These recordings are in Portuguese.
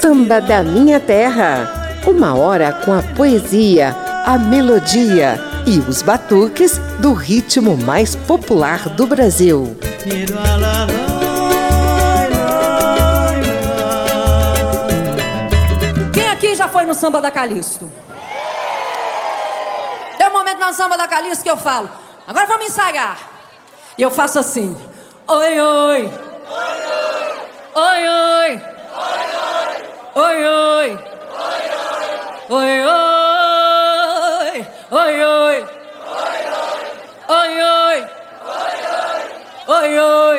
Samba da Minha Terra. Uma hora com a poesia, a melodia e os batuques do ritmo mais popular do Brasil. Quem aqui já foi no samba da Calixto? Tem um momento no samba da Calixto que eu falo. Agora vamos ensaiar. E eu faço assim. Oi, oi. Oi, oi. Oi, oi. Oi, oi. Oi, oi. Oi, oi. Oi, oi.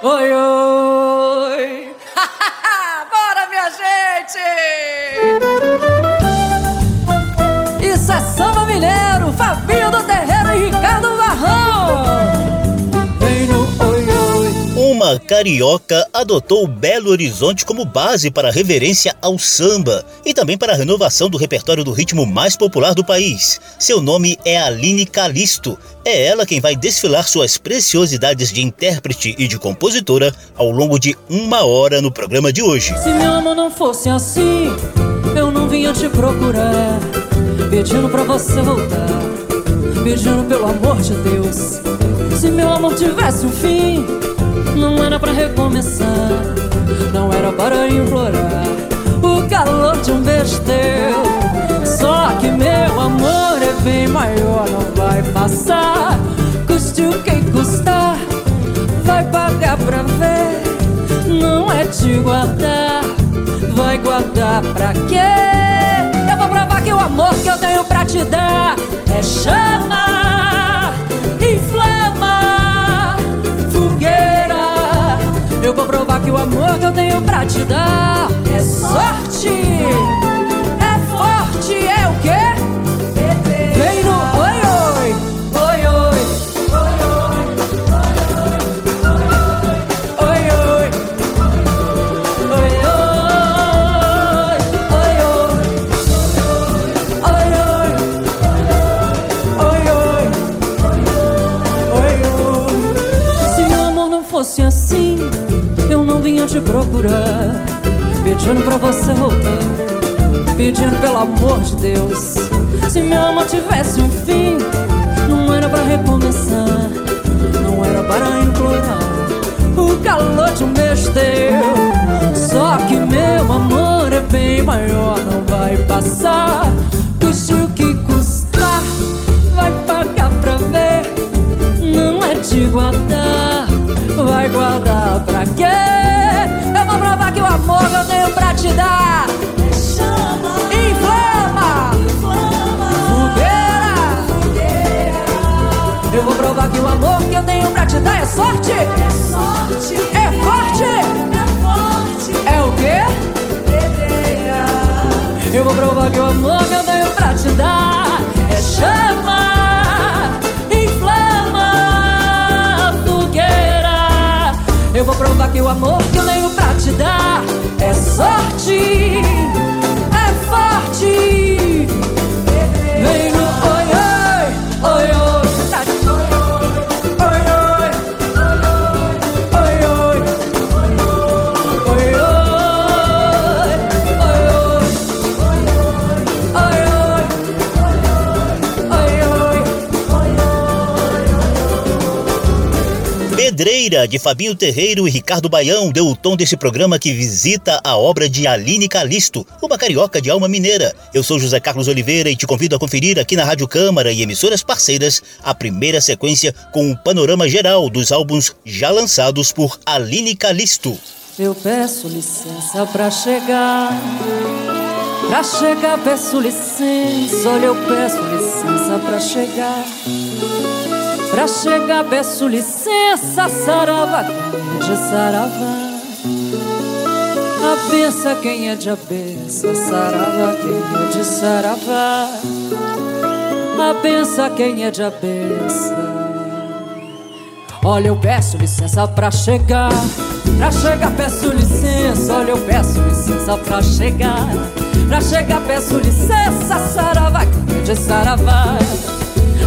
Oi, oi. Bora, minha gente! Isso é samba mineiro, Fabinho do Terreiro Uma carioca adotou Belo Horizonte como base para reverência ao samba e também para a renovação do repertório do ritmo mais popular do país. Seu nome é Aline Calisto. É ela quem vai desfilar suas preciosidades de intérprete e de compositora ao longo de uma hora no programa de hoje. Se meu amor não fosse assim, eu não vinha te procurar, pedindo pra você voltar, pedindo pelo amor de Deus. Se meu amor tivesse um fim, não era pra recomeçar, não era para implorar o calor de um beijo teu. Só que meu amor é bem maior, não vai passar, custe o que custar, vai pagar pra ver não é te guardar. Vai guardar pra quê? Eu vou provar que o amor que eu tenho pra te dar é chama, que o amor que eu tenho pra te dar é sorte, vinha te procurar, pedindo pra você voltar, pedindo pelo amor de Deus. Se meu amor tivesse um fim, não era pra recomeçar, não era para implorar o calor de um beijo teu. Só que meu amor é bem maior, não vai passar. Custe o que custar, vai pagar pra ver. Não é de guardar, vai guardar pra quê? Amor eu tenho pra te dar é chama, inflama, fogueira. Eu vou provar que o amor que eu tenho pra te dar é sorte. É sorte. É forte. É forte. É o quê? Pedreira. Eu vou provar que o amor que eu tenho pra te dar é chama, inflama, fogueira. Eu vou provar que o amor que eu tenho te dar é sorte, De Fabinho Terreiro e Ricardo Baião, deu o tom desse programa que visita a obra de Aline Calisto, uma carioca de alma mineira. Eu sou José Carlos Oliveira e te convido a conferir aqui na Rádio Câmara e emissoras parceiras a primeira sequência com um panorama geral dos álbuns já lançados por Aline Calisto. Eu peço licença pra chegar. Pra chegar, peço licença. Olha, eu peço licença pra chegar. Pra chegar, peço licença. Saravá, quem é de saravá. A quem é de abença. Saravá, quem é de saravá. A quem é de abença. Olha, eu peço licença pra chegar. Pra chegar, peço licença. Olha, eu peço licença pra chegar. Pra chegar, peço licença. Saravá, de saravá.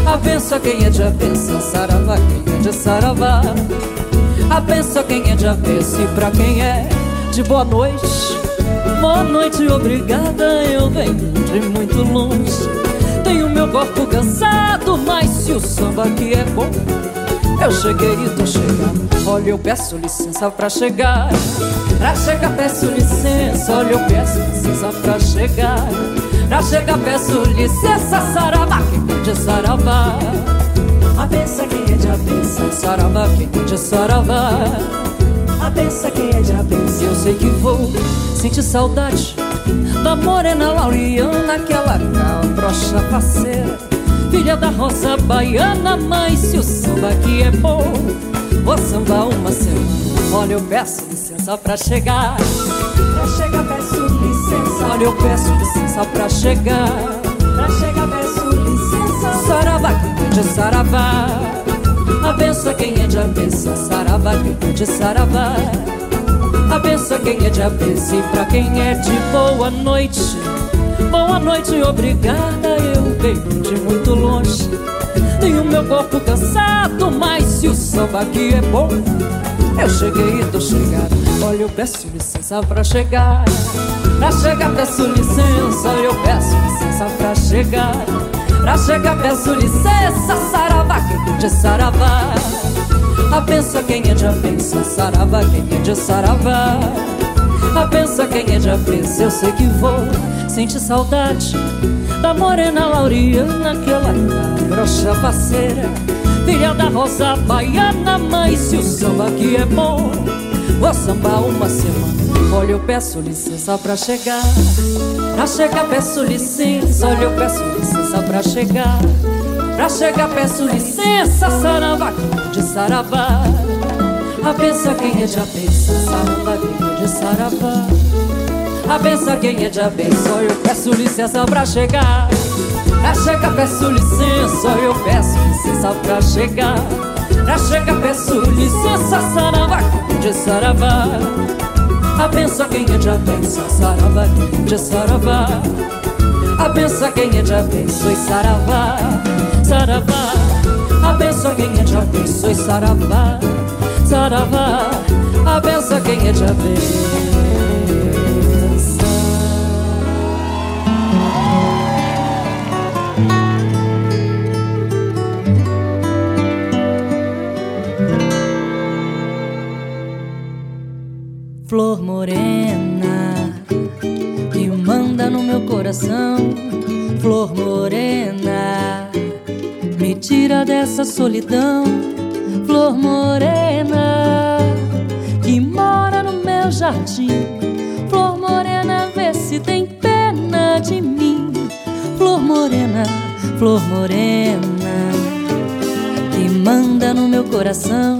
A benção quem é de abenção, saravá quem é de saravá. A benção quem é de avesso e pra quem é de boa noite. Boa noite, obrigada, eu venho de muito longe. Tenho meu corpo cansado, mas se o samba aqui é bom, eu cheguei e tô chegando. Olha, eu peço licença pra chegar. Pra chegar, peço licença. Olha, eu peço licença pra chegar. Pra chegar, peço licença, saravá, quem é de saravá. A benção quem é de abenção, saravá, quem é de saravá. A benção quem é de abenção, eu sei que vou sentir saudade da morena Lauriana, aquela cabrocha parceira, filha da roça baiana. Mas se o samba aqui é bom, vou sambar uma semana. Olha, eu peço licença pra chegar. Pra chegar, peço licença. Olha, eu peço licença pra chegar. Pra chegar, peço licença. Saravá, é de saravá. A benção quem é de abenção. Saravá, é de saravá. A benção quem é de abenção. E pra quem é de boa noite. Boa noite, obrigada. Eu venho de muito longe. Tenho meu corpo cansado, mas se o samba aqui é bom. Eu cheguei e tô chegando. Olha, eu peço licença pra chegar. Pra chegar, peço licença. Eu peço licença pra chegar. Pra chegar, peço licença. Saravá, quem de saravá. A quem é de abenção. Saravá, quem é de saravá. A quem é de abenção. Eu sei que vou sentir saudade da morena Lauriana, aquela brocha parceira filha da rosa baiana, mas se o samba aqui é bom, vou sambar uma semana. Olha, eu peço licença pra chegar. Pra chegar, peço licença. Olha, eu peço licença pra chegar. Pra chegar, peço licença. Saravá, de saravá. A benção quem é de quem é de saravá. A benção quem é de abenção. Olha, eu peço licença pra chegar. Pra chegar peço licença, eu peço licença pra chegar Pra chegar peço licença, saravá, de saravá A benção quem é de abençoe, saravá, de saravá A benção quem é de abençoe, saravá, saravá A benção quem é de abençoe, saravá, saravá A benção quem é de abençoe morena que manda no meu coração, flor morena, me tira dessa solidão, flor morena que mora no meu jardim, flor morena, vê se tem pena de mim, flor morena, flor morena que manda no meu coração,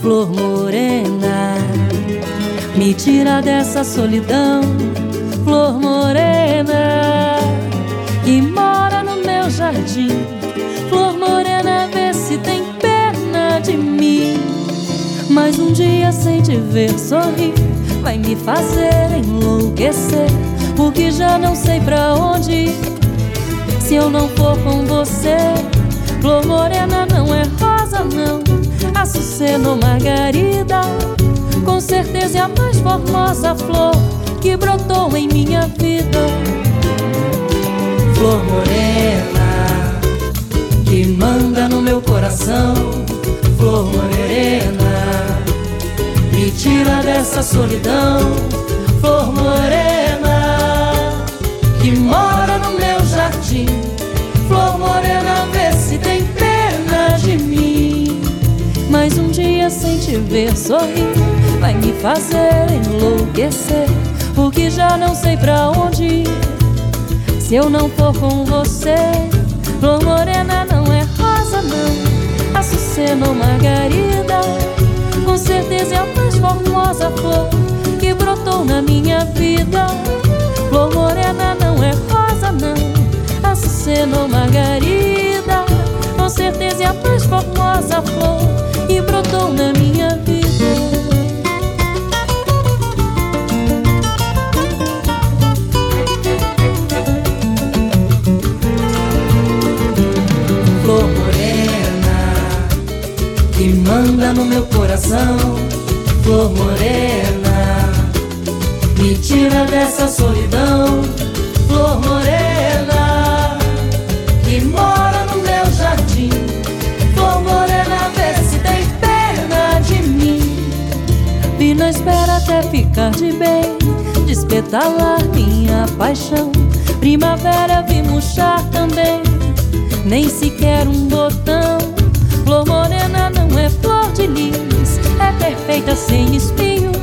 flor morena me tira dessa solidão, flor morena que mora no meu jardim. Flor morena, vê se tem pena de mim. Mas um dia sem te ver sorrir, vai me fazer enlouquecer. Porque já não sei pra onde ir. Se eu não for com você, flor morena não é rosa, não. Açucena ou margarida com certeza é a mais formosa flor que brotou em minha vida. Flor morena que manda no meu coração. Flor morena, me tira dessa solidão. Flor morena que mora te ver sorrir vai me fazer enlouquecer. Porque já não sei pra onde ir. Se eu não for com você, flor morena não é rosa, não. Açucena ou margarida, com certeza é a mais formosa flor que brotou na minha vida. Flor morena não é rosa, não. Açucena ou margarida, com certeza é a mais formosa flor e brotou na minha vida. Flor morena que manda no meu coração, flor morena me tira dessa solidão, flor morena. Ficar de bem, despetalar minha paixão. Primavera vi murchar também, nem sequer um botão. Flor morena não é flor de lis, é perfeita sem espinhos,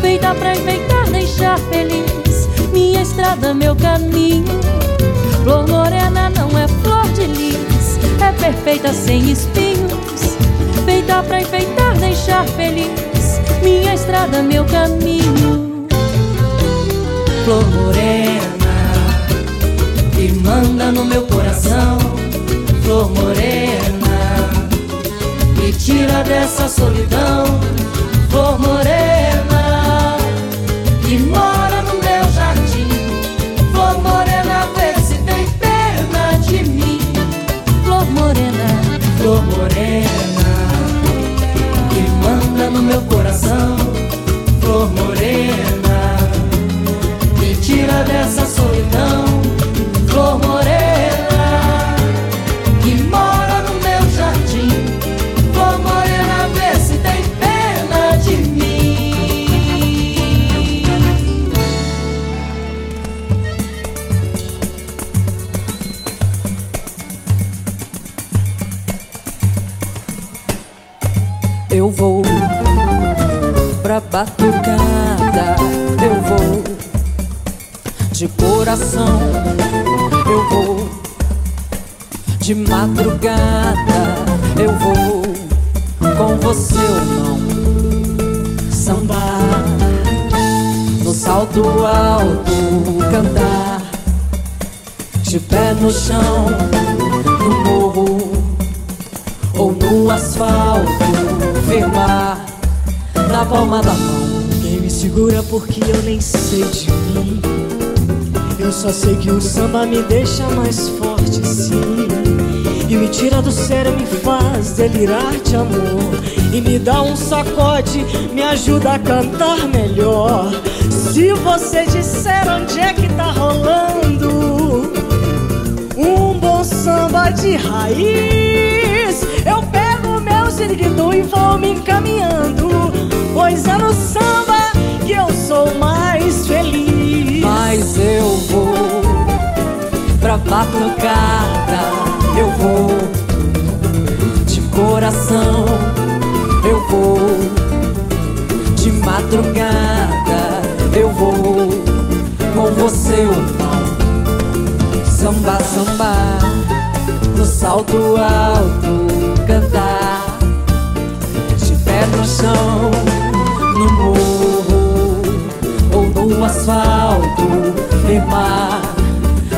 feita pra enfeitar, deixar feliz minha estrada, meu caminho. Flor morena não é flor de lis, é perfeita sem espinhos, feita pra enfeitar, deixar feliz minha estrada, meu caminho. Flor morena que manda no meu coração, flor morena me tira dessa solidão, flor morena no chão, no morro ou no asfalto, firmar na palma da mão. Quem me segura porque eu nem sei de mim. Eu só sei que o samba me deixa mais forte, sim. E me tira do sério, me faz delirar de amor. E me dá um sacode, me ajuda a cantar melhor. Se você disser onde é que tá rolando samba de raiz, eu pego meu siriguido e vou me encaminhando. Pois é no samba que eu sou mais feliz. Mas eu vou pra batucada, eu vou de coração, eu vou de madrugada, eu vou com você não. Samba, samba, salto alto, cantar de pé no chão, no morro ou no asfalto, firmar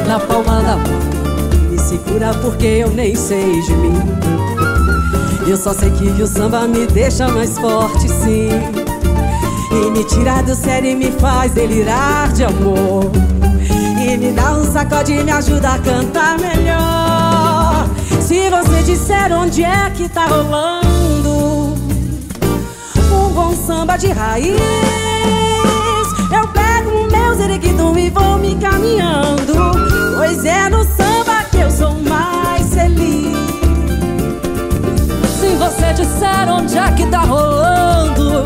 na palma da mão. Me segura porque eu nem sei de mim. Eu só sei que o samba me deixa mais forte, sim. E me tira do sério e me faz delirar de amor. E me dá um sacode e me ajuda a cantar melhor. Se você disser onde é que tá rolando um bom samba de raiz, eu pego o meu zeriquidum e vou me caminhando. Pois é no samba que eu sou mais feliz. Se você disser onde é que tá rolando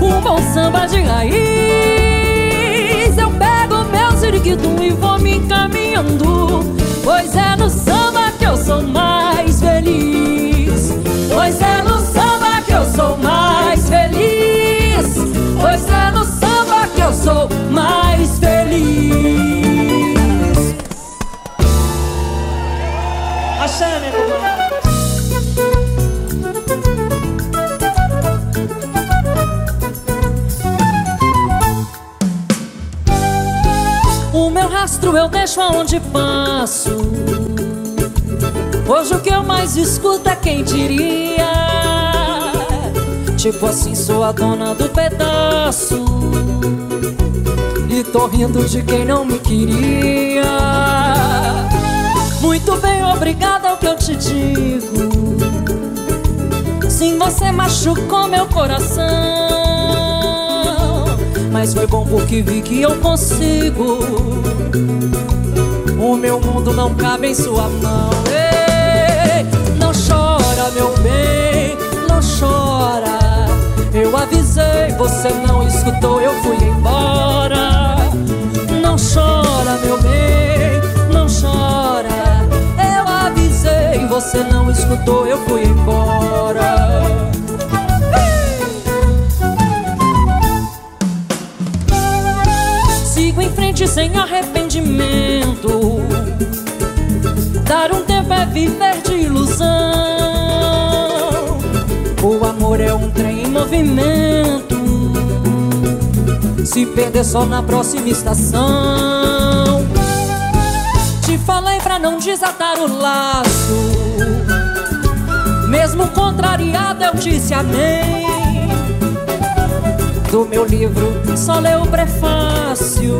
um bom samba de raiz, eu pego meu ziriquidum e vou me encaminhando. Pois é no samba que eu sou mais feliz. Pois é no samba que eu sou mais feliz. Pois é no samba que eu sou mais feliz. Axé, minha irmã. Rastro eu deixo aonde passo. Hoje o que eu mais escuto é quem diria. Tipo assim, sou a dona do pedaço. E tô rindo de quem não me queria. Muito bem, obrigada ao que eu te digo. Sim, você machucou meu coração. Mas foi bom porque vi que eu consigo. O meu mundo não cabe em sua mão. Ei, não chora, meu bem, não chora. Eu avisei, você não escutou, eu fui embora. Não chora, meu bem, não chora. Eu avisei, você não escutou, eu fui embora. Sem arrependimento. Dar um tempo é viver de ilusão. O amor é um trem em movimento. Se perder só na próxima estação. Te falei pra não desatar o laço. Mesmo contrariado, eu disse amém. Do meu livro só leu o prefácio.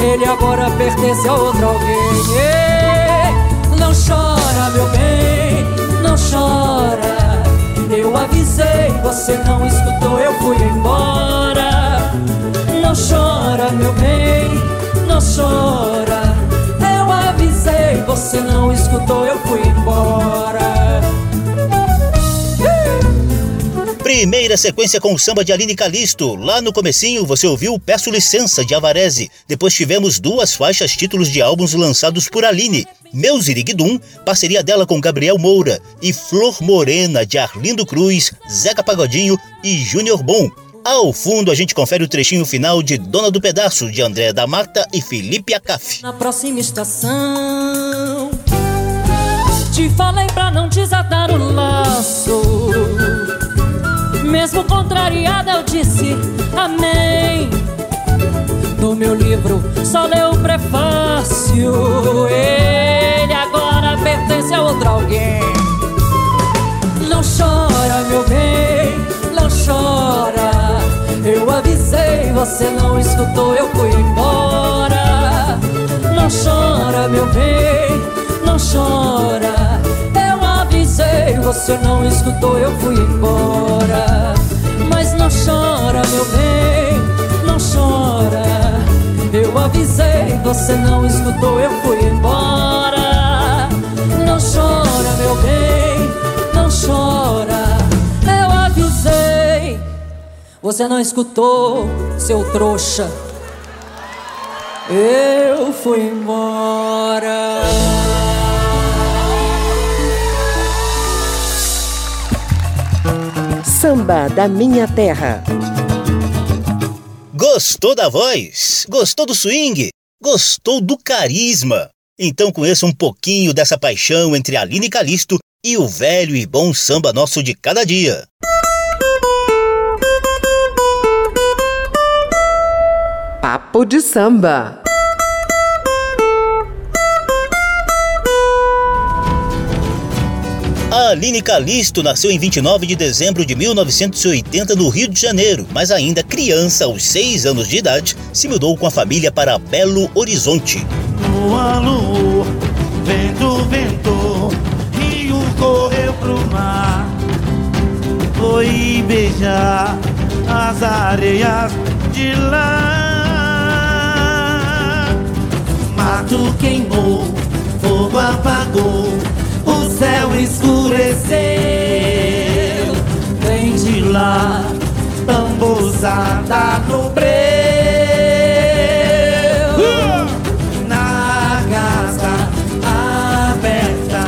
Ele agora pertence a outro alguém. Ei, Não chora, meu bem, não chora. Eu avisei, você não escutou, eu fui embora. Não chora, meu bem, não chora. Eu avisei, você não escutou, eu fui embora. Primeira sequência com o samba de Aline Calisto. Lá no comecinho você ouviu Peço Licença de Avarese. Depois tivemos duas faixas títulos de álbuns lançados por Aline. Meu Ziriguidum, parceria dela com Gabriel Moura. E Flor Morena de Arlindo Cruz, Zeca Pagodinho e Júnior Bom. Ao fundo a gente confere o trechinho final de Dona do Pedaço de André da Mata e Felipe Acaf. Na próxima estação, te falei pra não desatar o laço. Mesmo contrariada, eu disse amém. No meu livro só leu o prefácio. Ele agora pertence a outro alguém. Não chora, meu bem, não chora. Eu avisei, você não escutou, eu fui embora. Não chora, meu bem, não chora. Avisei, você não escutou, eu fui embora. Mas não chora, meu bem, não chora. Eu avisei, você não escutou, eu fui embora. Não chora, meu bem, não chora. Eu avisei, você não escutou, seu trouxa. Eu fui embora. Samba da Minha Terra. Gostou da voz? Gostou do swing? Gostou do carisma? Então conheça um pouquinho dessa paixão entre Aline Calisto e o velho e bom samba nosso de cada dia. Papo de samba. A Aline Calisto nasceu em 29 de dezembro de 1980 no Rio de Janeiro, mas ainda criança, aos 6 anos de idade, se mudou com a família para Belo Horizonte. Lua, lua, vento, vento, rio correu pro mar. Foi beijar as areias de lá. Mato queimou, fogo apagou, escureceu. Vem de lá, tambuzada no breu. Na casa aberta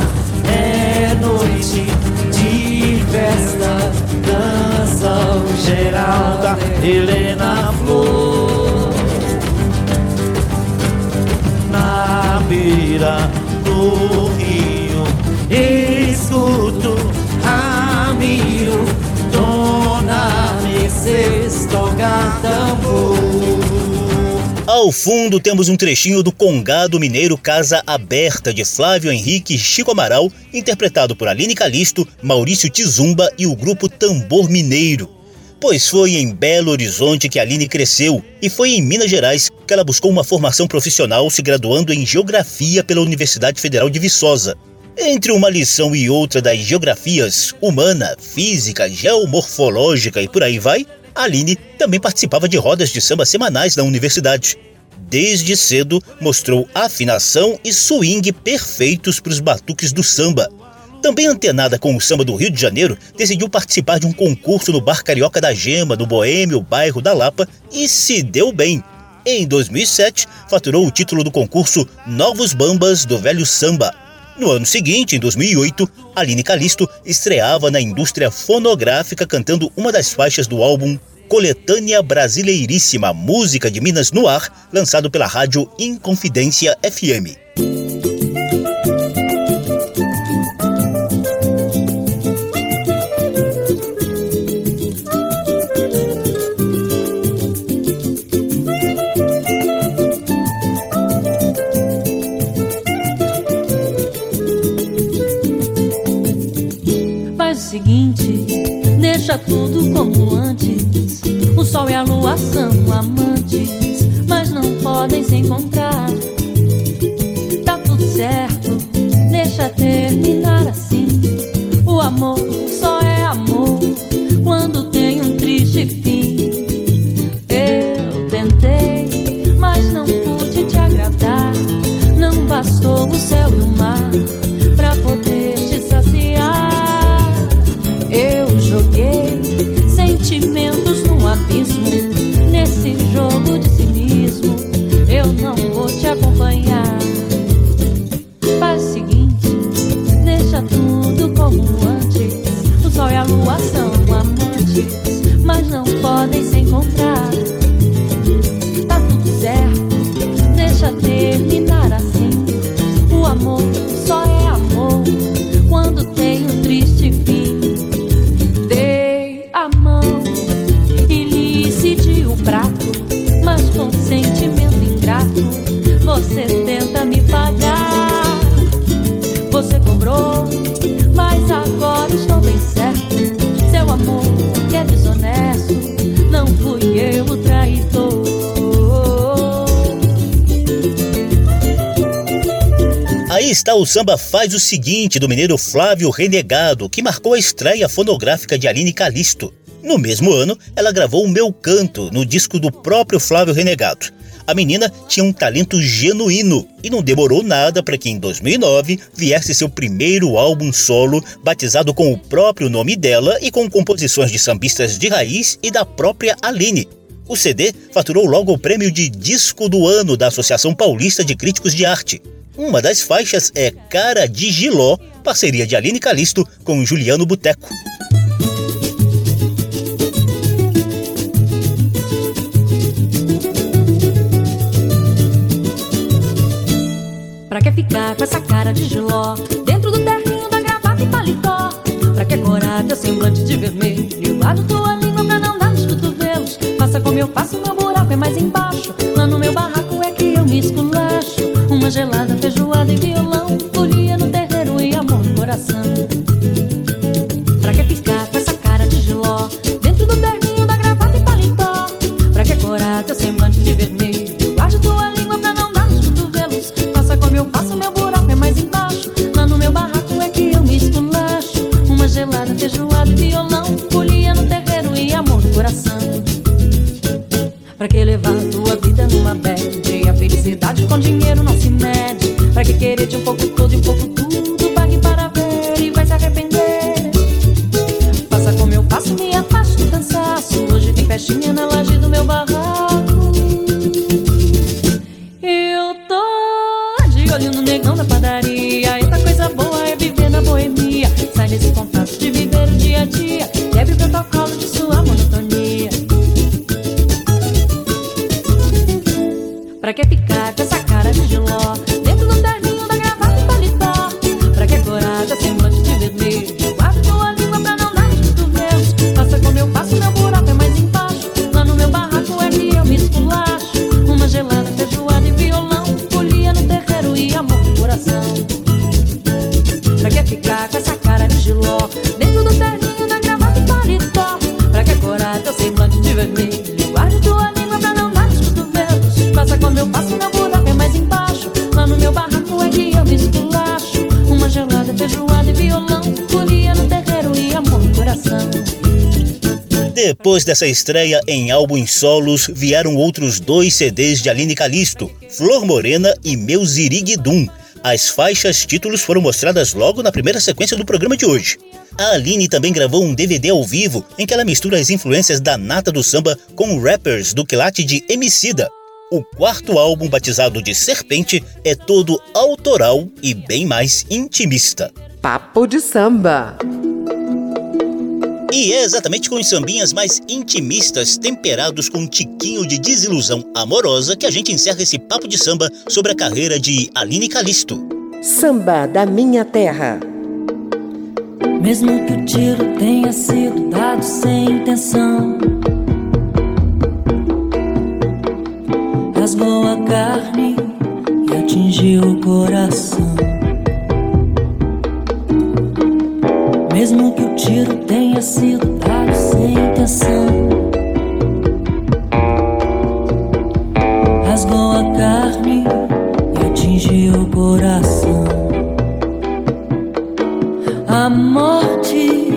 é noite de festa. Dançam Geralda, Helena Flor. Na beira do rio, escuto, admiro Dona tambor. Ao fundo temos um trechinho do Congado Mineiro Casa Aberta de Flávio Henrique Chico Amaral, interpretado por Aline Calisto, Maurício Tizumba e o grupo Tambor Mineiro. Pois foi em Belo Horizonte que Aline cresceu e foi em Minas Gerais que ela buscou uma formação profissional se graduando em Geografia pela Universidade Federal de Viçosa. Entre uma lição e outra das geografias humana, física, geomorfológica e por aí vai, Aline também participava de rodas de samba semanais na universidade. Desde cedo mostrou afinação e swing perfeitos para os batuques do samba. Também antenada com o samba do Rio de Janeiro, decidiu participar de um concurso no Bar Carioca da Gema, no Boêmio, bairro da Lapa, e se deu bem. Em 2007, faturou o título do concurso Novos Bambas do Velho Samba. No ano seguinte, em 2008, Aline Calisto estreava na indústria fonográfica cantando uma das faixas do álbum Coletânea Brasileiríssima Música de Minas no Ar, lançado pela rádio Inconfidência FM. Sol e a lua são amantes, mas não podem se encontrar. Tá tudo certo, deixa terminar assim. O amor só é amor quando tem um triste fim. Eu tentei, mas não pude te agradar. Não bastou o céu e o mar pra poder abismo. Nesse jogo de cinismo, eu não vou te acompanhar. Faz o seguinte, deixa tudo como antes. O samba Faz o Seguinte do mineiro Flávio Renegado, que marcou a estreia fonográfica de Aline Calisto. No mesmo ano, ela gravou O Meu Canto, no disco do próprio Flávio Renegado. A menina tinha um talento genuíno e não demorou nada para que em 2009 viesse seu primeiro álbum solo, batizado com o próprio nome dela e com composições de sambistas de raiz e da própria Aline. O CD faturou logo o prêmio de Disco do Ano da Associação Paulista de Críticos de Arte. Uma das faixas é Cara de Giló, parceria de Aline Calisto com Juliano Boteco. Pra que ficar com essa cara de giló? Dentro do terrinho da gravata e paletó. Pra que corar teu semblante de vermelho? Guarda tua língua pra não dar nos cotovelos. Faça como eu faço, meu buraco é mais embaixo. Lá no meu barraco é que eu me esculacho gelada, feijoada e violão Depois dessa estreia em álbuns solos, vieram outros dois CDs de Aline Calisto, Flor Morena e Meu Ziriguidum. As faixas títulos foram mostradas logo na primeira sequência do programa de hoje. A Aline também gravou um DVD ao vivo em que ela mistura as influências da nata do samba com rappers do quilate de Emicida. O quarto álbum, batizado de Serpente, é todo autoral e bem mais intimista. Papo de samba. E é exatamente com os sambinhas mais intimistas, temperados com um tiquinho de desilusão amorosa, que a gente encerra esse papo de samba sobre a carreira de Aline Calisto. Samba da minha terra. Mesmo que o tiro tenha sido dado sem intenção, rasgou a carne e atingiu o coração. Mesmo que o tiro tenha sido dado sem intenção, rasgou a carne e atingiu o coração. A morte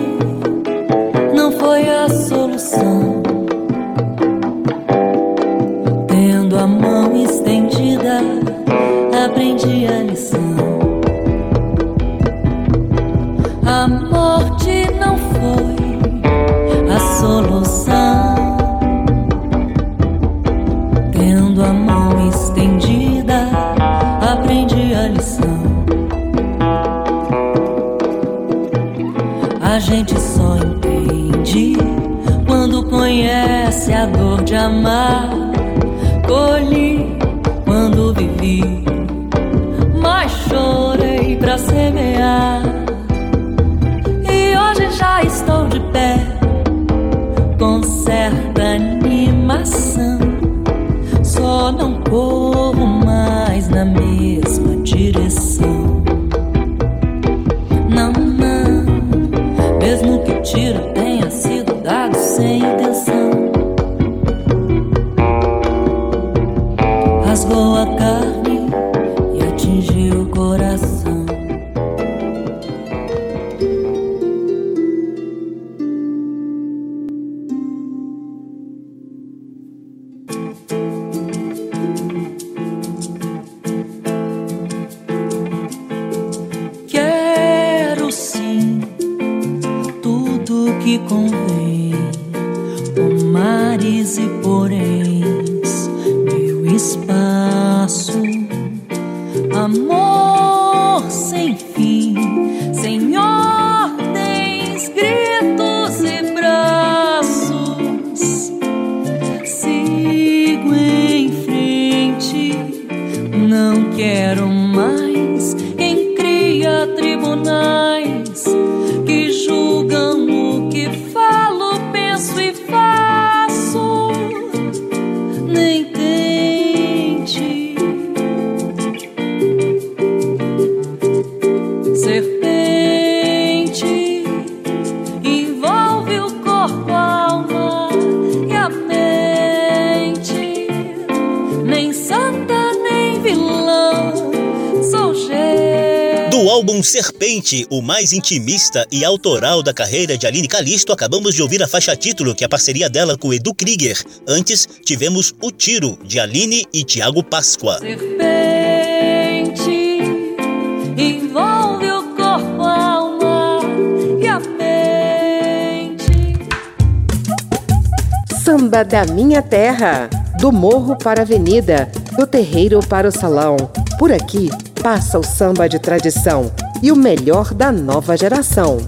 amar. Colhi quando vivi, mas chorei pra semear. E hoje já estou de pé, com certa animação. Só não corro mais na mesma direção. tiro tenha sido O mais intimista e autoral da carreira de Aline Calisto, acabamos de ouvir a faixa título, que é a parceria dela com Edu Krieger. Antes, tivemos O Tiro, de Aline e Tiago Páscoa. Serpente, envolve o corpo, a alma e a mente. Samba da minha terra, do morro para a avenida, do terreiro para o salão. Por aqui passa o samba de tradição e o melhor da nova geração.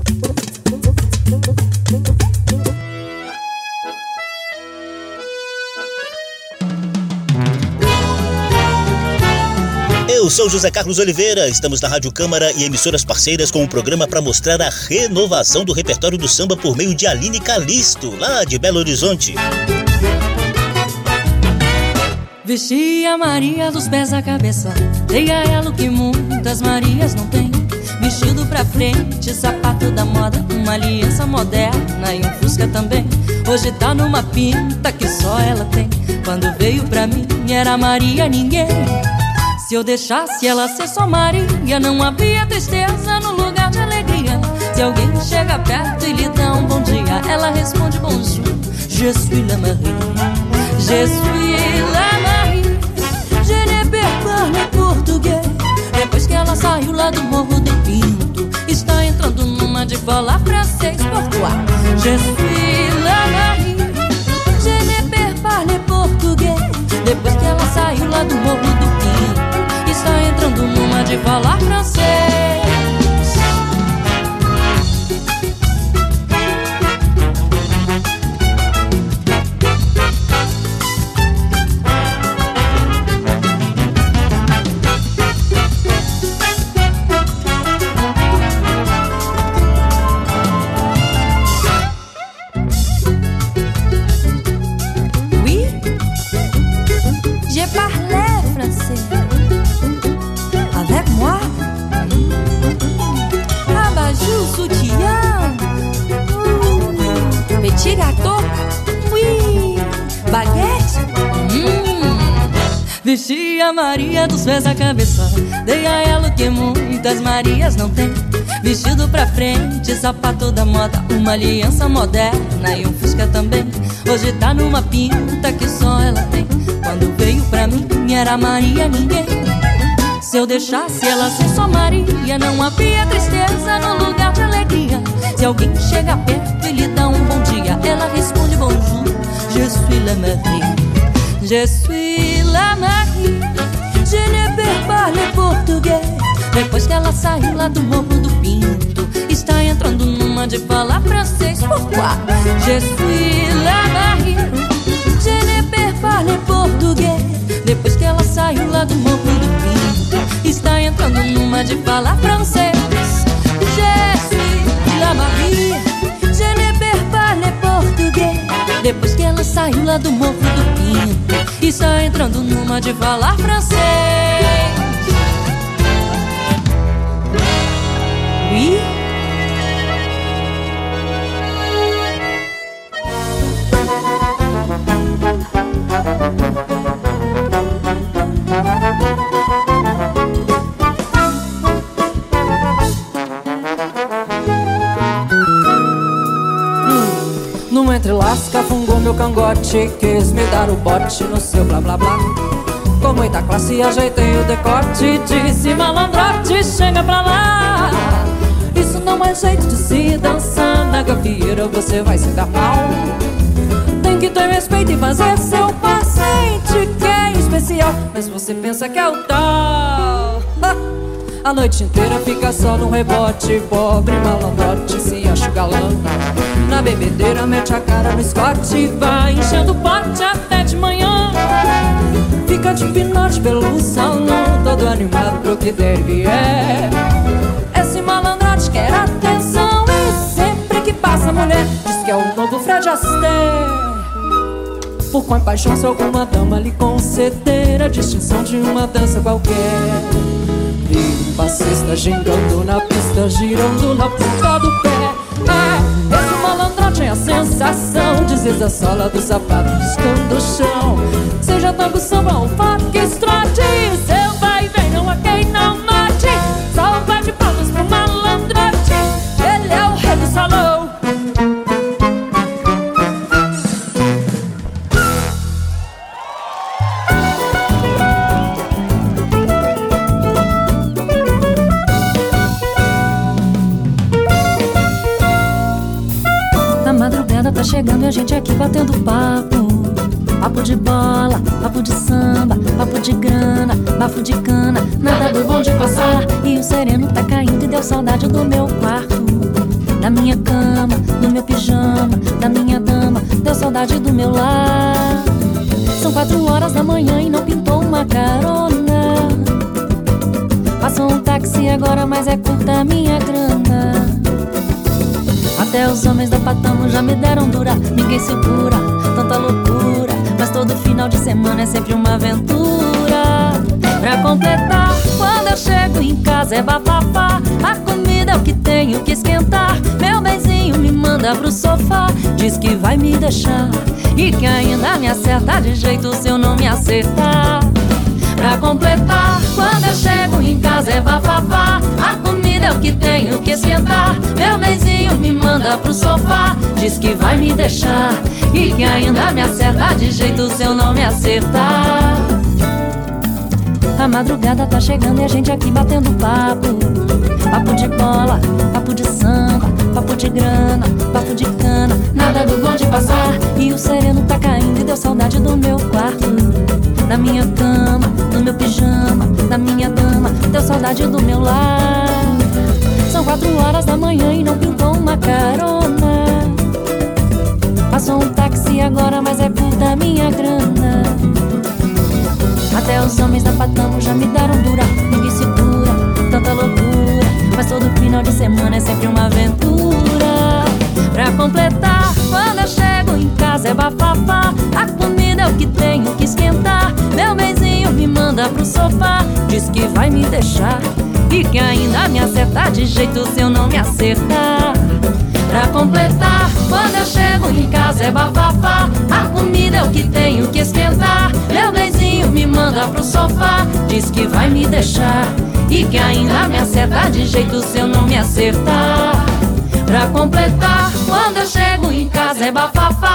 Eu sou José Carlos Oliveira, estamos na Rádio Câmara e emissoras parceiras com um programa para mostrar a renovação do repertório do samba por meio de Aline Calisto, lá de Belo Horizonte. Vesti a Maria dos pés à cabeça, dei a ela o que muitas Marias não têm. Pra frente, sapato da moda Uma aliança moderna e um fusca também. Hoje tá numa pinta que só ela tem. Quando veio pra mim era Maria ninguém. Se eu deixasse ela ser só Maria Não havia tristeza no lugar de alegria. Se alguém chega perto e lhe dá um bom dia Ela responde bonjour. Je suis la Marie, je suis la Marie. Je ne perds pas le português. Depois que ela saiu lá do Morro do Pinto, está entrando numa de falar francês. Pourquoi? Je suis la Marie, je ne perds pas le português. Depois que ela saiu lá do Morro do Pinto, está entrando numa de falar francês. Petit gâteau, oui, baguete, hum. Vesti a Maria dos pés à cabeça, dei a ela o que muitas Marias não têm. Vestido pra frente, sapato da moda, uma aliança moderna e um fusca também. Hoje tá numa pinta que só ela tem. Quando veio pra mim, era Maria ninguém. Se eu deixasse ela ser só Maria, não havia tristeza no lugar de alegria. Se alguém chega perto e lhe dá um bom dia, ela responde bonjour, je suis la Marie. Je suis la Marie, je ne perds pas le português. Depois que ela saiu lá do Morro do Pinto, está entrando numa de falar francês. Pourquoi? Je suis la Marie, je ne perds pas le português. Depois que ela saiu lá do Morro do Pinto, está entrando numa de falar francês. Je suis la Marie, je ne perds pas le português. Depois que ela saiu lá do Morro do Pinto, está entrando numa de falar francês. Oui. No entrelasca fungou meu cangote Quis me dar o bote no seu blá blá blá. Com muita classe ajeitei o decote Disse malandrote, chega pra lá. Isso não é jeito de se dançar Na gafieira você vai se dar mal Tem que ter respeito e fazer seu paciente Que é especial Mas você pensa que é o tal A noite inteira fica só no rebote. Pobre malandrote se acha galã. Na bebedeira mete a cara no escote. Vai enchendo o pote até de manhã. Fica de pinote pelo salão. Todo animado pro que der vier Esse malandrote quer atenção. E sempre que passa a mulher Diz que é o novo Fred Astaire. Por qual paixão se alguma dama lhe conceder a distinção de uma dança qualquer passista gingando na pista, girando na ponta do pé. É, esse malandrote é a sensação Dizes a sola do sapato piscando o chão. Seja tango, samba ou funk, Seu vai tá chegando e a gente aqui batendo papo. Papo de bola, papo de samba, papo de grana, bafo de cana. Nada do bom de passar. E o sereno tá caindo e deu saudade do meu quarto. Da minha cama, do meu pijama, da minha dama. Deu saudade do meu lar. São quatro horas da manhã e não pintou uma carona. Passou um táxi agora, mas é curta a minha grana. Até os homens da Patamo já me deram dura. Ninguém segura, tanta loucura. Mas todo final de semana é sempre uma aventura. Pra completar, quando eu chego em casa é bafafá. A comida é o que tenho que esquentar. Meu benzinho me manda pro sofá. Diz que vai me deixar. E que ainda me acerta de jeito se eu não me acertar. Pra completar, quando eu chego em casa é bafafá. A o que tenho que esquentar. Meu benzinho me manda pro sofá, diz que vai me deixar e que ainda me acerta de jeito se eu não me acertar. A madrugada tá chegando e a gente aqui batendo papo. Papo de cola, papo de samba, papo de grana, papo de cana. Nada do bom de passar. E o sereno tá caindo e deu saudade do meu quarto. Da minha cama, do meu pijama, da minha dama. Deu saudade do meu lar. Quatro horas da manhã e não pintou uma carona. Passou um táxi agora, mas é por da minha grana. Até os homens da Patamo já me deram dura. Ninguém segura, tanta loucura. Mas todo final de semana é sempre uma aventura. Pra completar, quando eu chego em casa é bafafá. A comida é o que tenho que esquentar. Meu benzinho me manda pro sofá. Diz que vai me deixar. E que ainda me acertar de jeito se eu não me acertar. Pra completar, quando eu chego em casa é bafafá. A comida é o que tenho que esquentar. Meu benzinho me manda pro sofá. Diz que vai me deixar. E que ainda me acerta de jeito se eu não me acertar. Pra completar, quando eu chego em casa é bafafá.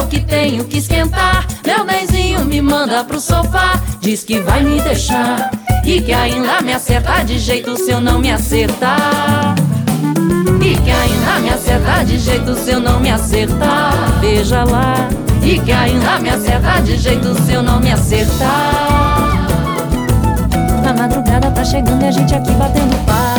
O que tenho que esquentar. Meu benzinho me manda pro sofá. Diz que vai me deixar. E que ainda me acerta de jeito se eu não me acertar. E que ainda me acerta de jeito se eu não me acertar. Veja lá. E que ainda me acerta de jeito se eu não me acertar. A madrugada tá chegando e a gente aqui batendo papo.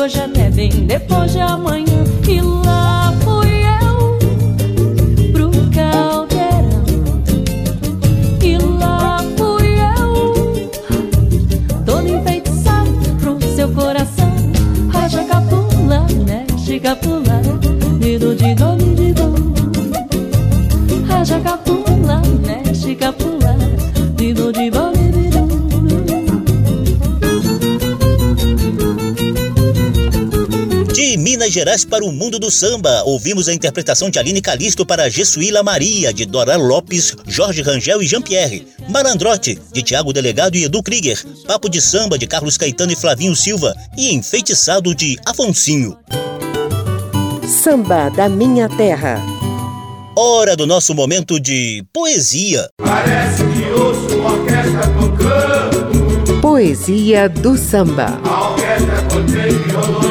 Hoje até bem depois de amanhã. E lá fui eu pro caldeirão. E lá fui eu, todo enfeitiçado pro seu coração. Raja capula, mexe capula, dedo de dom de dom. Raja capula, mexe capula, Minas Gerais para o mundo do samba, ouvimos a interpretação de Aline Calisto para Jesuíla Maria, de Dora Lopes, Jorge Rangel e Jean-Pierre. Malandrote, de Tiago Delegado e Edu Krieger. Papo de samba, de Carlos Caetano e Flavinho Silva. E Enfeitiçado, de Afonsinho. Samba da Minha Terra. Hora do nosso momento de poesia. Parece que ouço uma orquestra tocando. Poesia do samba. A orquestra contém violões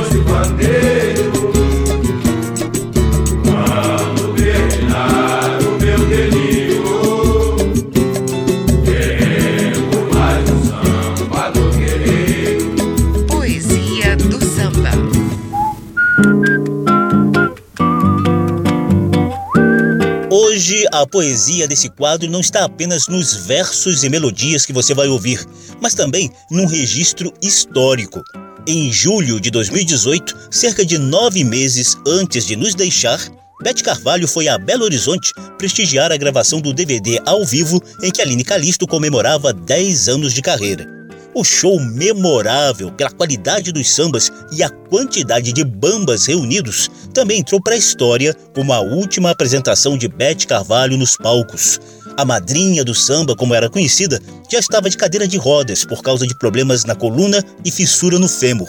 Hoje, a poesia desse quadro não está apenas nos versos e melodias que você vai ouvir, mas também num registro histórico. Em julho de 2018, cerca de nove meses antes de nos deixar, Bete Carvalho foi a Belo Horizonte prestigiar a gravação do DVD ao vivo em que Aline Calisto comemorava 10 anos de carreira. O show memorável pela qualidade dos sambas e a quantidade de bambas reunidos também entrou para a história como a última apresentação de Bete Carvalho nos palcos. A madrinha do samba, como era conhecida, já estava de cadeira de rodas por causa de problemas na coluna e fissura no fêmur.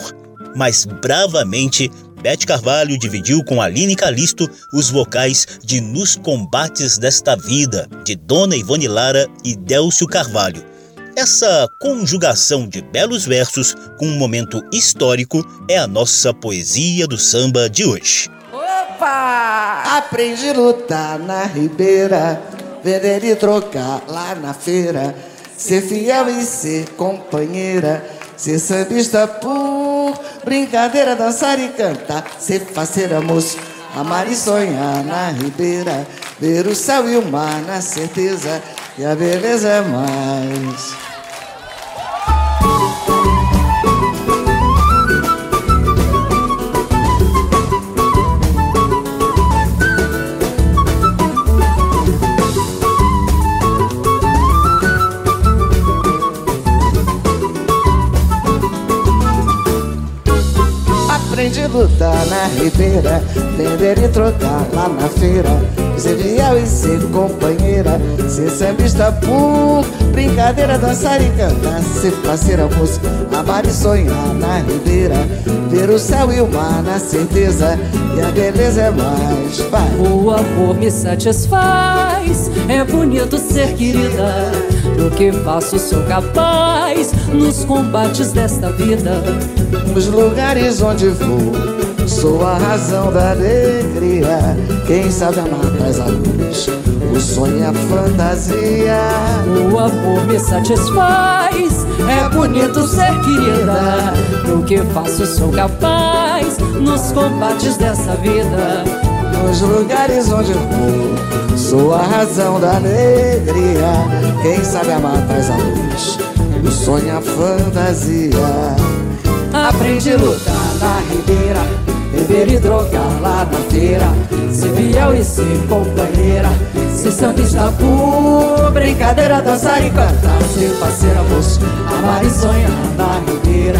Mas bravamente, Bete Carvalho dividiu com Aline Calisto os vocais de Nos Combates desta Vida, de Dona Ivone Lara e Délcio Carvalho. Essa conjugação de belos versos com um momento histórico é a nossa poesia do samba de hoje. Opa! Aprendi a lutar na ribeira, vender e trocar lá na feira, ser fiel e ser companheira, ser sambista por brincadeira, dançar e cantar, ser faceira, moço, amar e sonhar na ribeira, ver o céu e o mar na certeza que a beleza é mais. Aprendi a lutar na ribeira, vender e trocar lá na feira. Ser fiel e ser companheira, ser sambista por brincadeira, dançar e cantar, ser parceira, música, amar e sonhar na ribeira. Ver o céu e o mar na certeza que a beleza é mais. Vai. O amor me satisfaz, é bonito ser querida. Do que faço sou capaz nos combates desta vida. Nos lugares onde vou, sou a razão da alegria. Quem sabe amar traz a luz, o sonho é a fantasia. O amor me satisfaz, é bonito ser querida. Do que faço sou capaz nos combates dessa vida. Nos lugares onde vou, sou a razão da alegria. Quem sabe amar traz a luz, o sonho é a fantasia. Aprendi a lutar na ribeira, beber e drogar lá na feira, ser fiel e ser companheira, ser sambista por brincadeira, dançar e cantar, ser parceira, moço, amar e sonhar na ribeira,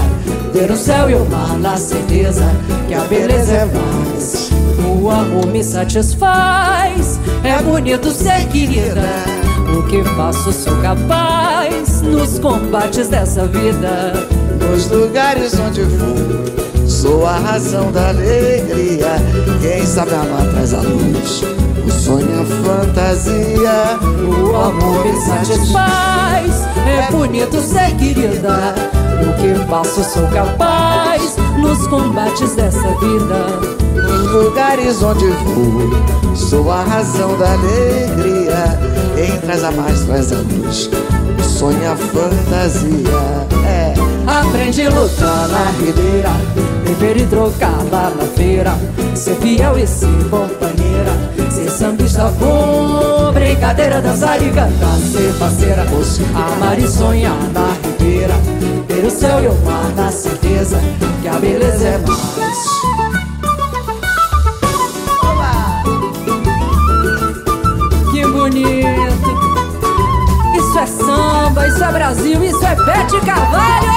ver o céu e o mar na certeza que a beleza é mais. O amor me satisfaz, é bonito ser querida. O que faço sou capaz nos combates dessa vida. Nos lugares onde vou, sou a razão da alegria. Quem sabe amar traz a luz, o sonho é a fantasia. O amor me satisfaz, é bonito ser querida. O que faço sou capaz nos combates dessa vida. Nos lugares onde vou, sou a razão da alegria. Quem traz a mais traz a luz, o sonho é a fantasia. É. Aprendi lutar na ribeira, e trocar lá na feira, ser fiel e ser companheira, ser sambista bom, brincadeira, dançar e cantar, ser parceira, amar e sonhar na ribeira, ver o céu e o mar na certeza que a beleza é mais. Brasil, isso é Bete Carvalho!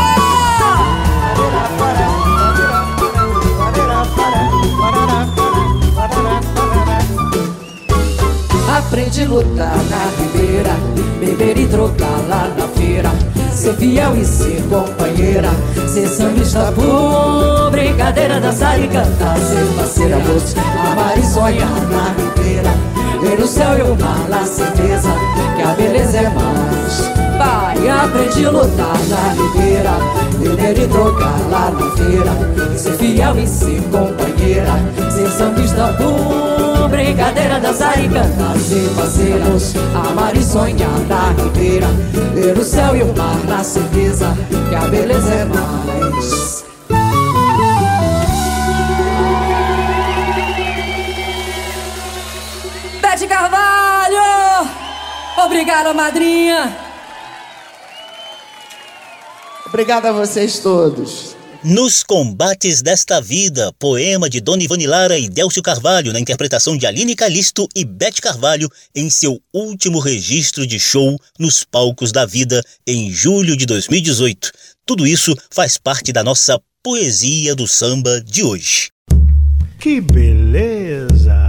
Aprendi a lutar na ribeira, beber e trocar lá na feira, ser fiel e ser companheira, ser sambista por brincadeira, dançar e cantar, ser parceira, moço, amar e sonhar na ribeira, ver o céu e o mar na certeza que a beleza é mais. Pai, aprendi a lutar na ribeira, beber e trocar lá na feira, ser fiel e ser companheira, ser sambista por brincadeira, dançar e cantar, ser parceira, amar e sonhar na ribeira, ver o céu e o mar na certeza que a beleza é mais. Bete Carvalho! Obrigada, madrinha! Obrigado a vocês todos. Nos Combates desta Vida, poema de Dona Ivone Lara e Délcio Carvalho, na interpretação de Aline Calisto e Bete Carvalho, em seu último registro de show nos palcos da vida, em julho de 2018. Tudo isso faz parte da nossa poesia do samba de hoje. Que beleza!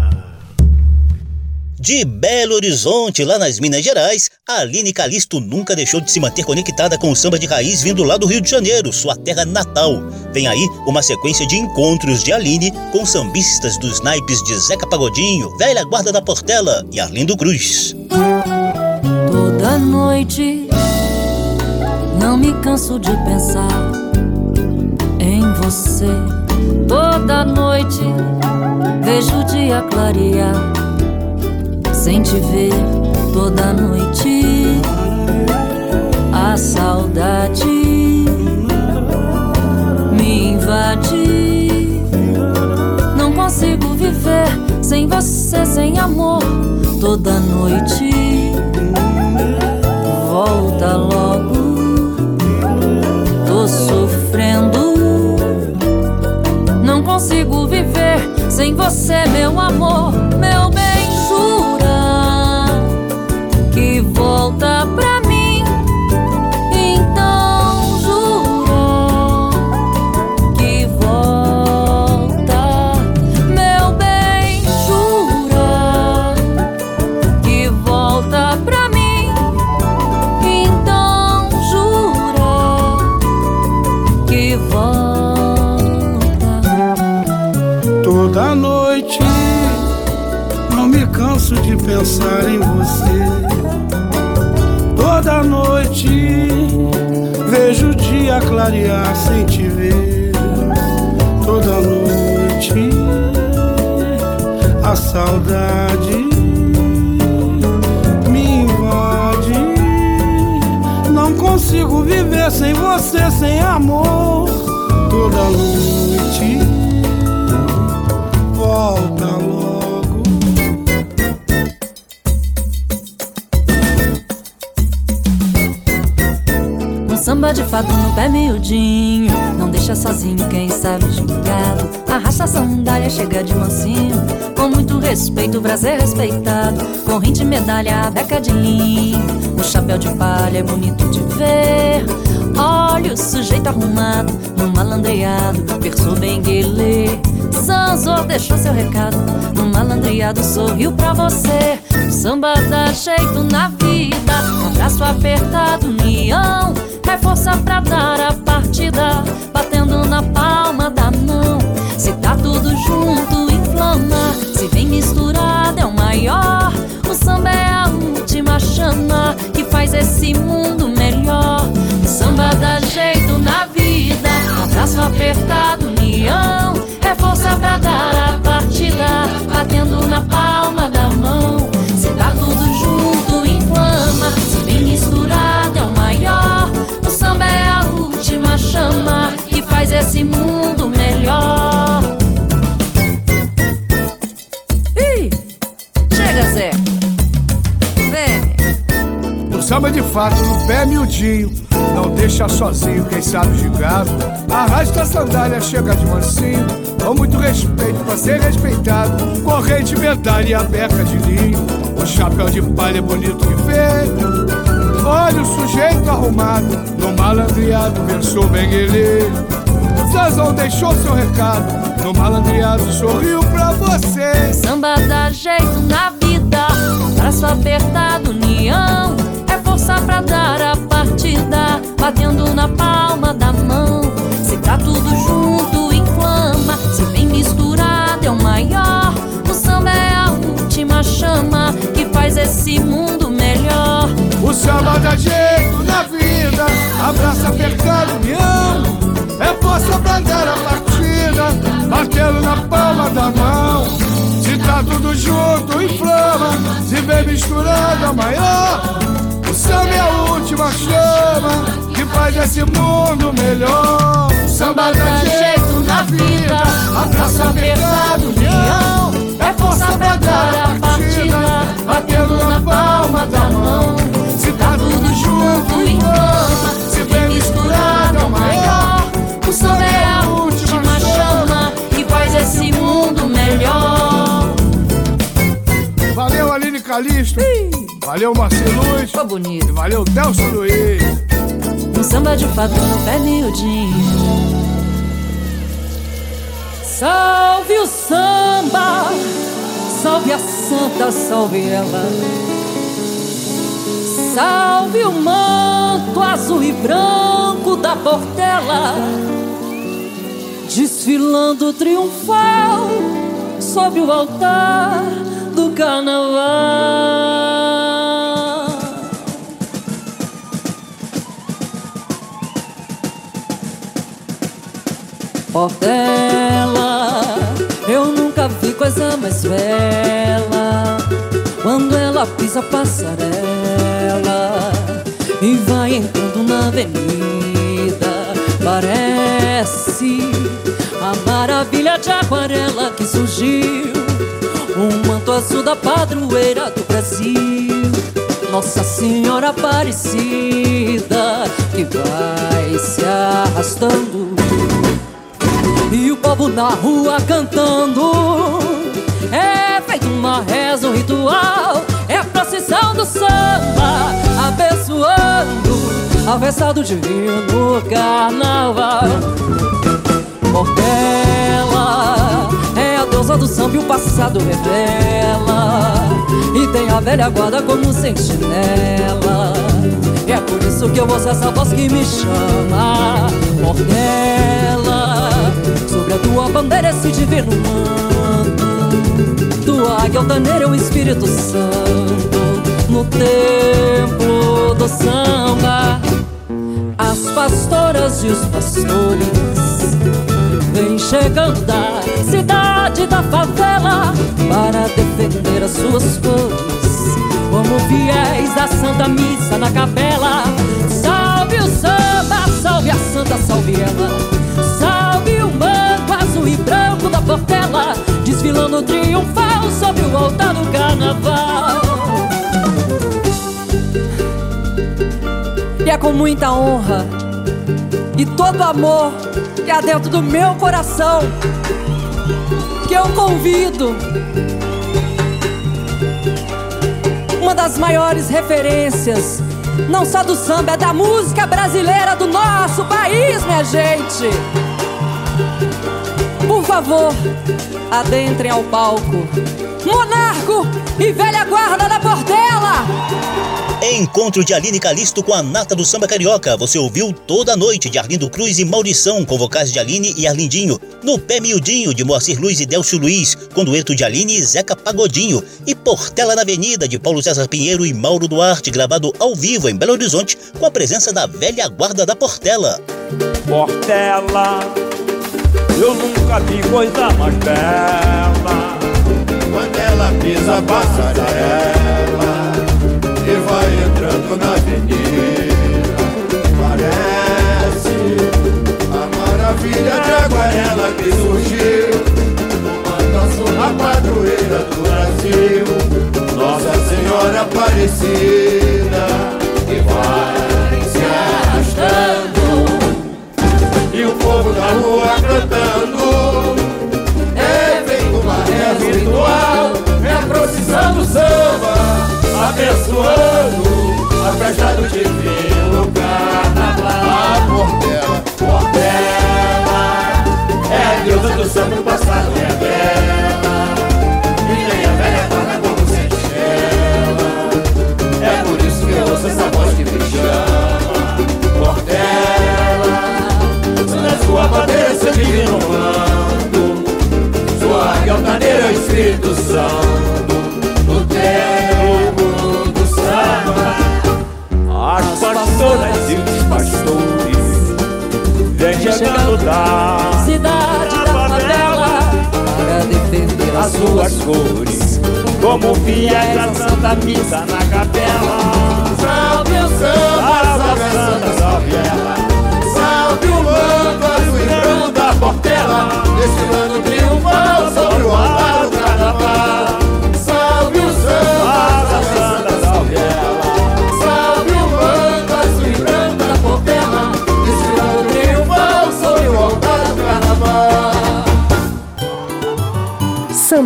De Belo Horizonte, lá nas Minas Gerais, a Aline Calisto nunca deixou de se manter conectada com o samba de raiz vindo lá do Rio de Janeiro, sua terra natal. Vem aí uma sequência de encontros de Aline com sambistas dos naipes de Zeca Pagodinho, Velha Guarda da Portela e Arlindo Cruz. Toda noite não me canso de pensar em você. Toda noite vejo o dia clarear sem te ver toda noite. A saudade me invade. Não consigo viver sem você, sem amor, toda noite. Volta logo, tô sofrendo. Não consigo viver sem você, meu amor, pensar em você Toda noite vejo o dia clarear sem te ver. Toda noite a saudade me invade. Não consigo viver sem você, sem amor. Toda noite Samba de fato no pé miudinho. Não deixa sozinho quem sabe gingado Arrasta a sandália, chega de mansinho. Com muito respeito, prazer respeitado. Corrente, medalha, beca de linho. O chapéu de palha é bonito de ver Olha o sujeito arrumado No malandreado, verso bem guilê Sanzor deixou seu recado No malandreado sorriu pra você Samba dá jeito na vida Abraço apertado, união é força pra dar a partida, batendo na palma da mão. Se tá tudo junto, inflama. Se vem misturado, é o maior. O samba é a última chama que faz esse mundo melhor. O samba dá jeito na vida, abraço apertado, união. É força pra dar a partida, batendo na palma da mão. Se tá tudo junto, inflama. Se vem misturado, é o maior samba é a última chama que faz esse mundo samba de fato no pé miudinho. Não deixa sozinho quem sabe gigado. Arrasta a sandália, chega de mansinho. Com muito respeito pra ser respeitado. Corrente, medalha e a beca de linho. O chapéu de palha é bonito que vem. Olha o sujeito arrumado, no malandreado versou bem ele. Zazão deixou seu recado, no malandreado sorriu pra você. Samba dá jeito na vida, braço apertado, união. Força pra dar a partida, batendo na palma da mão. Se tá tudo junto, inflama, se bem misturado é o maior. O samba é a última chama que faz esse mundo melhor. O samba dá jeito na vida, abraça apertado, união. É força pra dar a partida, batendo na palma da mão. Se tá tudo junto, inflama, se vem misturado é maior. Samba é a última chama que faz esse mundo melhor. Samba dá jeito na vida, abraça apertado, união. É força pra dar a partida, batendo na palma da mão tudo junto em cama, se bem misturado é o maior. O samba é a última chama que faz esse mundo melhor. Valeu, Aline Calixto. Valeu, Marcelo Luz. Foi bonito. E valeu, Delcio Luiz. Um samba de fato no pé miudinho Salve o samba Salve a santa, salve ela Salve o manto azul e branco da Portela Desfilando triunfal sob o altar do carnaval Portela, eu nunca vi coisa mais bela quando ela pisa a passarela e vai entrando na avenida. Parece a maravilha de aquarela que surgiu, um manto azul da padroeira do Brasil. Nossa Senhora Aparecida que vai se arrastando povo na rua cantando. É feito uma reza, um ritual É a procissão do samba Abençoando a festa do divino carnaval. Portela é a deusa do samba e o passado revela. E tem a velha guarda como sentinela é por isso que eu ouço essa voz que me chama Portela Sobre a tua bandeira esse divino manto. Tua águia altaneira é o Espírito Santo. No templo do samba As pastoras e os pastores Vêm chegando da cidade da favela Para defender as suas cores Como fiéis da Santa Missa na capela. Salve o samba, salve a santa, salve ela. E branco da Portela Desfilando triunfal sobre o altar do carnaval. E é com muita honra e todo amor que há dentro do meu coração Que eu convido Uma das maiores referências não só do samba, é da música brasileira do nosso país, minha gente. Por favor, adentrem ao palco. Monarco e velha guarda da Portela! Encontro de Aline Calisto com a nata do samba carioca. Você ouviu toda a noite de Arlindo Cruz e Maurição, com vocais de Aline e Arlindinho. No Pé Miudinho, de Moacir Luiz e Delcio Luiz, com dueto de Aline e Zeca Pagodinho. E Portela na Avenida, de Paulo César Pinheiro e Mauro Duarte, gravado ao vivo em Belo Horizonte, com a presença da velha guarda da Portela. Portela eu nunca vi coisa mais bela Quando ela pisa a passarela entrando na avenida. Parece a maravilha de aquarela que surgiu. A padroeira do Brasil. Nossa Senhora Aparecida Que vai se arrastando. E o povo da rua cantando. É feito uma reza ritual, é a procissão do samba, abençoando a festa do divino carnaval. A Portela, Portela, é a deusa do samba, o passado é dela. E nem a velha guarda como sentinela. É por isso que eu ouço essa voz que me chama. Portela sua bandeira, seu divino mando Sua altaneira é o Espírito Santo pastoras e os pastores Vem chegando da cidade da favela Para defender as suas cores. Como fiéis da Santa Missa na capela. Salve o samba, salve a Santa, salve ela. Salve o manto azul e branco da Portela. Desfilando triunfal sobre o altar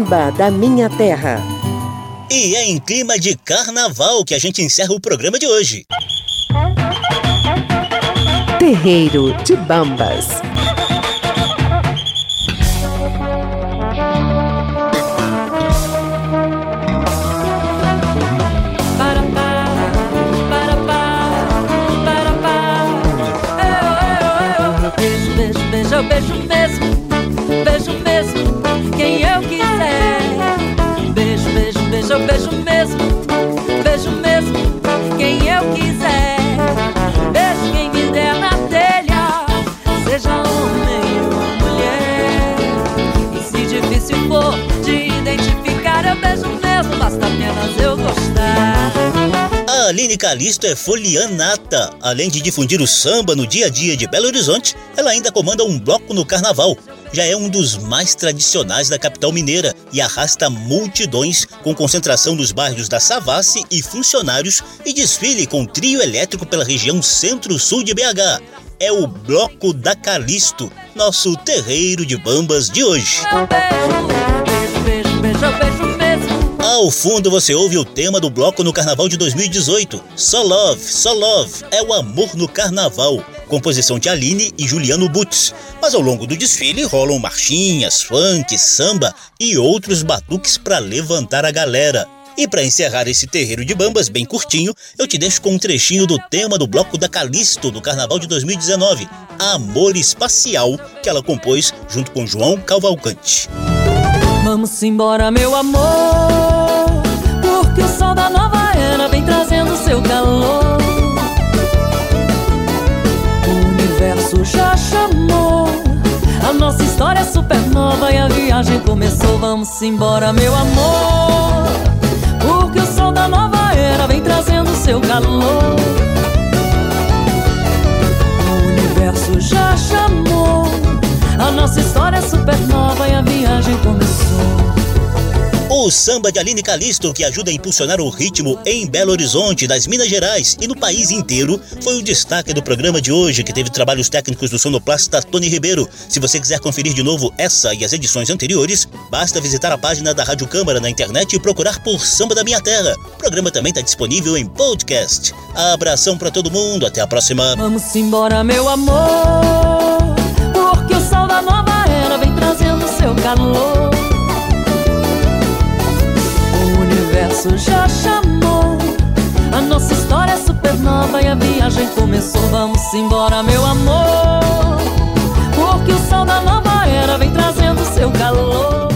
Da Minha Terra E é em clima de carnaval que a gente encerra o programa de hoje. Terreiro de Bambas. beijo mesmo, beijo Aline Calisto é folianata. Além de difundir o samba no dia a dia de Belo Horizonte, ela ainda comanda um bloco no carnaval. Já é um dos mais tradicionais da capital mineira e arrasta multidões com concentração nos bairros da Savassi e funcionários e desfile com trio elétrico pela região centro-sul de BH. É o Bloco da Calisto, nosso terreiro de bambas de hoje. Beijo, beijo, beijo. Ao fundo você ouve o tema do bloco no Carnaval de 2018. Só Love, Só Love é o amor no Carnaval. Composição de Aline e Juliano Butz. Mas ao longo do desfile rolam marchinhas, funk, samba e outros batuques para levantar a galera. E para encerrar esse terreiro de bambas bem curtinho, eu te deixo com um trechinho do tema do bloco da Calisto do Carnaval de 2019, Amor Espacial, que ela compôs junto com João Cavalcante. Vamos embora, meu amor, porque o sol da nova era vem trazendo seu calor. O universo já chamou, a nossa história é supernova e a viagem começou. Vamos embora, meu amor, porque o sol da nova era vem trazendo seu calor. O universo já chamou. Nossa história é supernova e a viagem começou. O samba de Aline Calisto, que ajuda a impulsionar o ritmo em Belo Horizonte, das Minas Gerais e no país inteiro, foi o destaque do programa de hoje, que teve trabalhos técnicos do sonoplasta Tony Ribeiro. Se você quiser conferir de novo essa e as edições anteriores, basta visitar a página da Rádio Câmara na internet e procurar por Samba da Minha Terra. O programa também está disponível em podcast. Abração para todo mundo, até a próxima. Vamos embora, meu amor, porque o sol da nova era vem trazendo seu calor. O universo já chamou. A nossa história é supernova e a viagem começou. Vamos embora, meu amor. Porque o sol da nova era vem trazendo seu calor.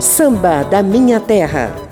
Samba da Minha Terra.